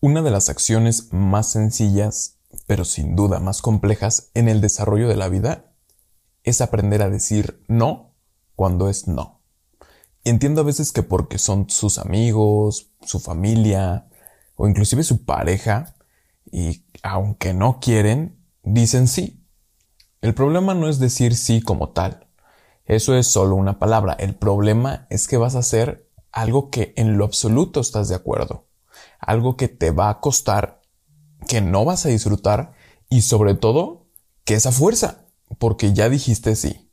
Una de las acciones más sencillas, pero sin duda más complejas en el desarrollo de la vida, es aprender a decir no cuando es no. entiendo a veces que porque son sus amigos, su familia o inclusive su pareja, y aunque no quieren, dicen sí. El problema no es decir sí como tal. Eso es solo una palabra. El problema es que vas a hacer algo que en lo absoluto estás de acuerdo algo que te va a costar, que no vas a disfrutar y sobre todo que esa fuerza, porque ya dijiste sí.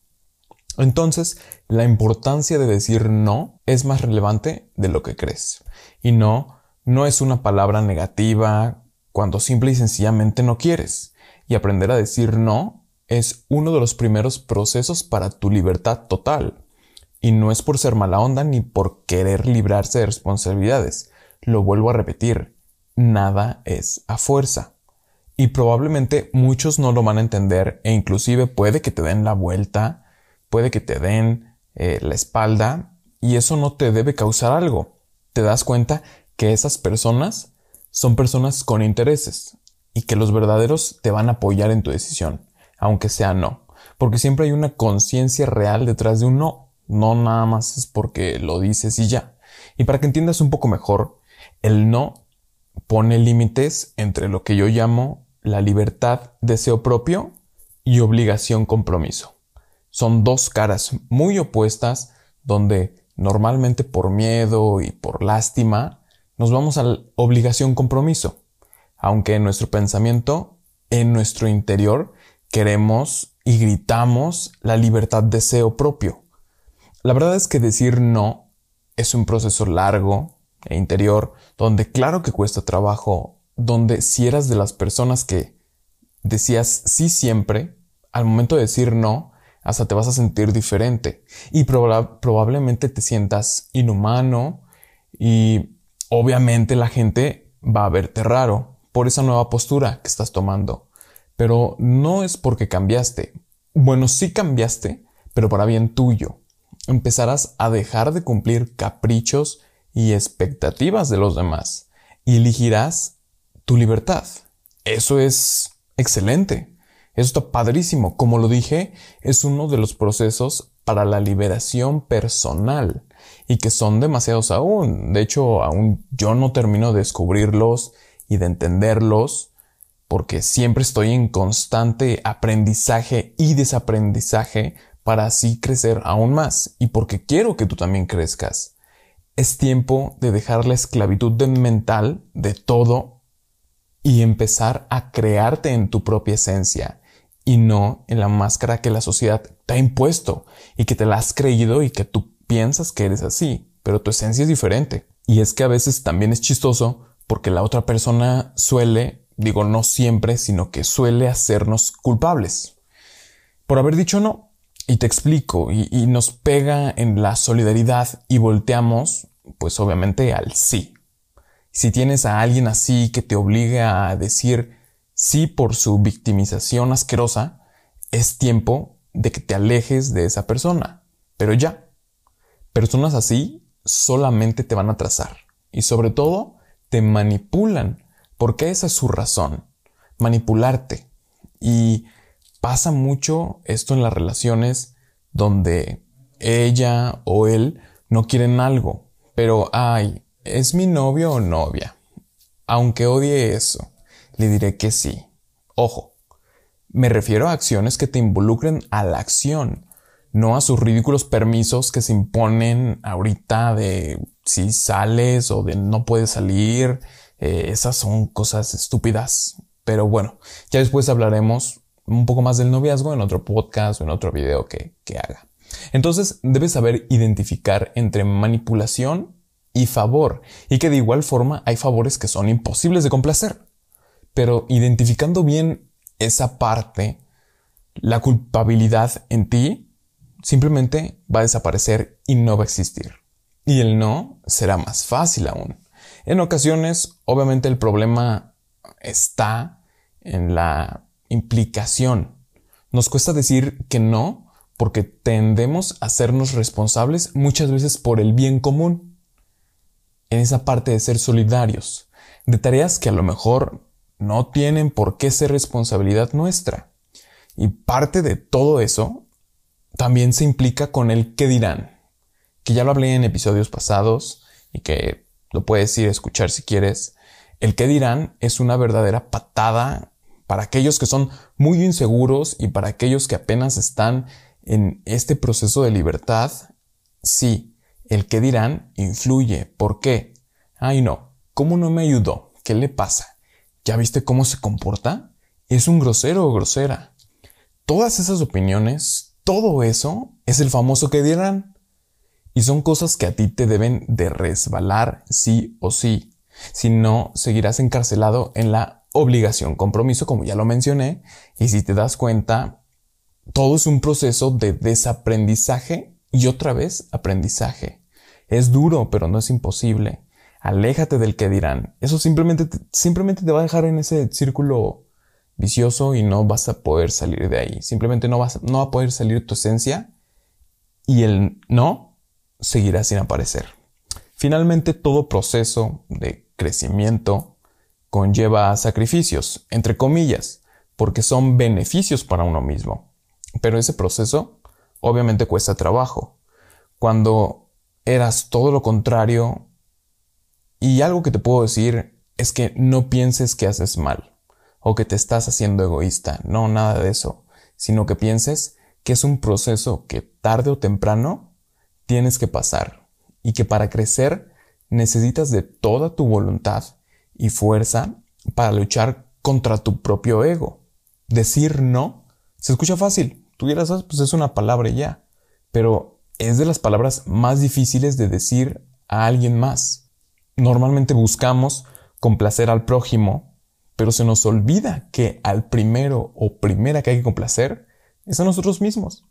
Entonces, la importancia de decir no es más relevante de lo que crees. Y no, no es una palabra negativa cuando simple y sencillamente no quieres. Y aprender a decir no es uno de los primeros procesos para tu libertad total. Y no es por ser mala onda ni por querer librarse de responsabilidades, lo vuelvo a repetir, nada es a fuerza. Y probablemente muchos no lo van a entender e inclusive puede que te den la vuelta, puede que te den eh, la espalda y eso no te debe causar algo. Te das cuenta que esas personas son personas con intereses y que los verdaderos te van a apoyar en tu decisión, aunque sea no, porque siempre hay una conciencia real detrás de un no, no nada más es porque lo dices y ya. Y para que entiendas un poco mejor, el no pone límites entre lo que yo llamo la libertad, deseo propio y obligación compromiso. Son dos caras muy opuestas donde normalmente por miedo y por lástima nos vamos a obligación compromiso, aunque en nuestro pensamiento, en nuestro interior, queremos y gritamos la libertad deseo propio. La verdad es que decir no es un proceso largo, e interior, donde claro que cuesta trabajo, donde si eras de las personas que decías sí siempre, al momento de decir no, hasta te vas a sentir diferente y probablemente te sientas inhumano y obviamente la gente va a verte raro por esa nueva postura que estás tomando. Pero no es porque cambiaste. Bueno, sí cambiaste, pero para bien tuyo. Empezarás a dejar de cumplir caprichos y expectativas de los demás y elegirás tu libertad. Eso es excelente. Eso está padrísimo. Como lo dije, es uno de los procesos para la liberación personal y que son demasiados aún. De hecho, aún yo no termino de descubrirlos y de entenderlos porque siempre estoy en constante aprendizaje y desaprendizaje para así crecer aún más y porque quiero que tú también crezcas. Es tiempo de dejar la esclavitud mental de todo y empezar a crearte en tu propia esencia y no en la máscara que la sociedad te ha impuesto y que te la has creído y que tú piensas que eres así, pero tu esencia es diferente. Y es que a veces también es chistoso porque la otra persona suele, digo no siempre, sino que suele hacernos culpables por haber dicho no. Y te explico, y, nos pega en la solidaridad y volteamos, pues obviamente al sí. Si tienes a alguien así que te obliga a decir sí por su victimización asquerosa, es tiempo de que te alejes de esa persona. Pero ya, personas así solamente te van a trazar y sobre todo te manipulan, porque esa es su razón, manipularte. Y pasa mucho esto en las relaciones donde ella o él no quieren algo, pero ay, es mi novio o novia. Aunque odie eso, le diré que sí. Ojo, me refiero a acciones que te involucren a la acción, no a sus ridículos permisos que se imponen ahorita de si sales o de no puedes salir. Eh, esas son cosas estúpidas. Pero bueno, ya después hablaremos un poco más del noviazgo en otro podcast o en otro video que, que haga. Entonces debes saber identificar entre manipulación y favor y que de igual forma hay favores que son imposibles de complacer. Pero identificando bien esa parte, la culpabilidad en ti simplemente va a desaparecer y no va a existir. Y el no será más fácil aún. En ocasiones, obviamente el problema está en la implicación. Nos cuesta decir que no porque tendemos a hacernos responsables muchas veces por el bien común. En esa parte de ser solidarios. de tareas que a lo mejor no tienen por qué ser responsabilidad nuestra. Y parte de todo eso también se implica con el qué dirán, que ya lo hablé en episodios pasados y que lo puedes ir a escuchar si quieres. El qué dirán es una verdadera patada para aquellos que son muy inseguros y para aquellos que apenas están en este proceso de libertad. Sí, el qué dirán influye. ¿Por qué? Ay no, ¿cómo no me ayudó? ¿Qué le pasa? ¿Ya viste cómo se comporta? ¿Es un grosero o grosera? Todas esas opiniones, todo eso, es el famoso que dirán. Y son cosas que a ti te deben de resbalar sí o sí. Si no, seguirás encarcelado en la obligación compromiso, como ya lo mencioné. Y si te das cuenta, todo es un proceso de desaprendizaje y otra vez aprendizaje. Es duro, pero no es imposible. Aléjate del que dirán. Eso simplemente, simplemente te va a dejar en ese círculo vicioso y no vas a poder salir de ahí. Simplemente no vas, no va a poder salir tu esencia y el no seguirá sin aparecer. Finalmente, todo proceso de crecimiento conlleva sacrificios, entre comillas, porque son beneficios para uno mismo. Pero ese proceso obviamente cuesta trabajo. Cuando eras todo lo contrario, y algo que te puedo decir es que no pienses que haces mal o que te estás haciendo egoísta, no nada de eso, sino que pienses que es un proceso que tarde o temprano tienes que pasar y que para crecer necesitas de toda tu voluntad y fuerza para luchar contra tu propio ego. Decir no se escucha fácil, tú dirás, ah, pues es una palabra ya, pero es de las palabras más difíciles de decir a alguien más. Normalmente buscamos complacer al prójimo pero se nos olvida que al primero o primera que hay que complacer es a nosotros mismos.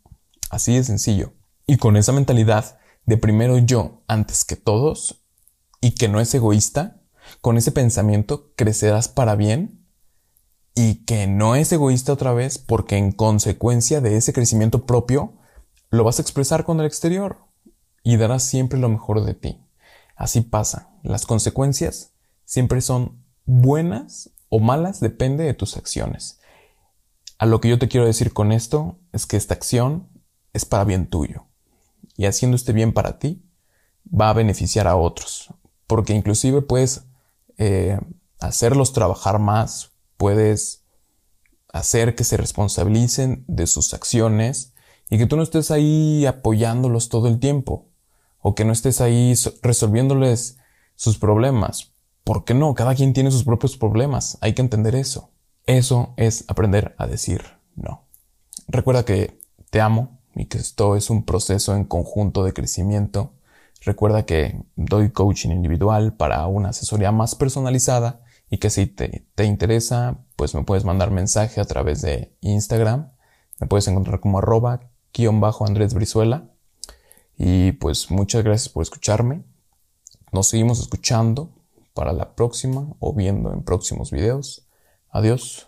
Así de sencillo. Y con esa mentalidad de primero yo antes que todos y que no es egoísta, con ese pensamiento crecerás para bien y que no es egoísta otra vez porque en consecuencia de ese crecimiento propio lo vas a expresar con el exterior y darás siempre lo mejor de ti. Así pasa. Las consecuencias siempre son buenas o malas depende de tus acciones. A lo que yo te quiero decir con esto es que esta acción es para bien tuyo. Y haciendo este bien para ti, va a beneficiar a otros. Porque inclusive puedes eh, hacerlos trabajar más, puedes hacer que se responsabilicen de sus acciones y que tú no estés ahí apoyándolos todo el tiempo o que no estés ahí resolviéndoles sus problemas. ¿Por qué no? Cada quien tiene sus propios problemas. Hay que entender eso. Eso es aprender a decir no. Recuerda que te amo y que esto es un proceso en conjunto de crecimiento. Recuerda que doy coaching individual para una asesoría más personalizada y que si te, te interesa, pues me puedes mandar mensaje a través de Instagram. Me puedes encontrar como arroba guion bajo Andrés Brizuela. Y pues muchas gracias por escucharme. Nos seguimos escuchando para la próxima o viendo en próximos videos. Adiós.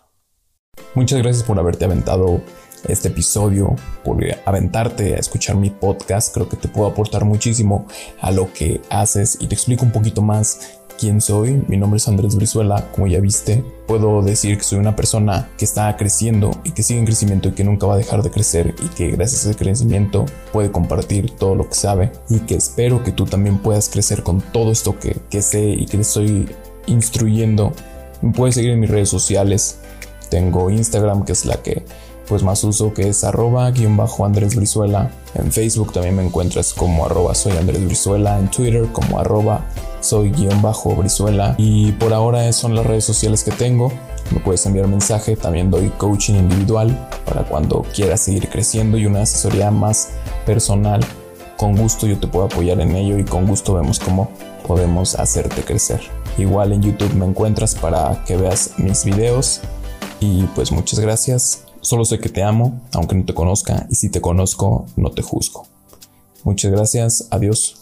Muchas gracias por haberte aventado este episodio, por aventarte a escuchar mi podcast. Creo que te puedo aportar muchísimo a lo que haces y te explico un poquito más quién soy. Mi nombre es Andrés Brizuela, como ya viste. Puedo decir que soy una persona que está creciendo y que sigue en crecimiento y que nunca va a dejar de crecer y que gracias a ese crecimiento puede compartir todo lo que sabe y que espero que tú también puedas crecer con todo esto que, que sé y que te estoy instruyendo. Me puedes seguir en mis redes sociales. Tengo Instagram, que es la que pues más uso, que es arroba guion bajo Andrés Brizuela. En Facebook también me encuentras como arroba soy Andrés Brizuela. En Twitter como arroba soy guion bajo Brizuela. Y por ahora son las redes sociales que tengo. Me puedes enviar mensaje, también doy coaching individual para cuando quieras seguir creciendo y una asesoría más personal. Con gusto yo te puedo apoyar en ello y con gusto vemos cómo podemos hacerte crecer. Igual en YouTube me encuentras para que veas mis videos y pues muchas gracias. Solo sé que te amo, aunque no te conozca, y si te conozco, no te juzgo. Muchas gracias, adiós.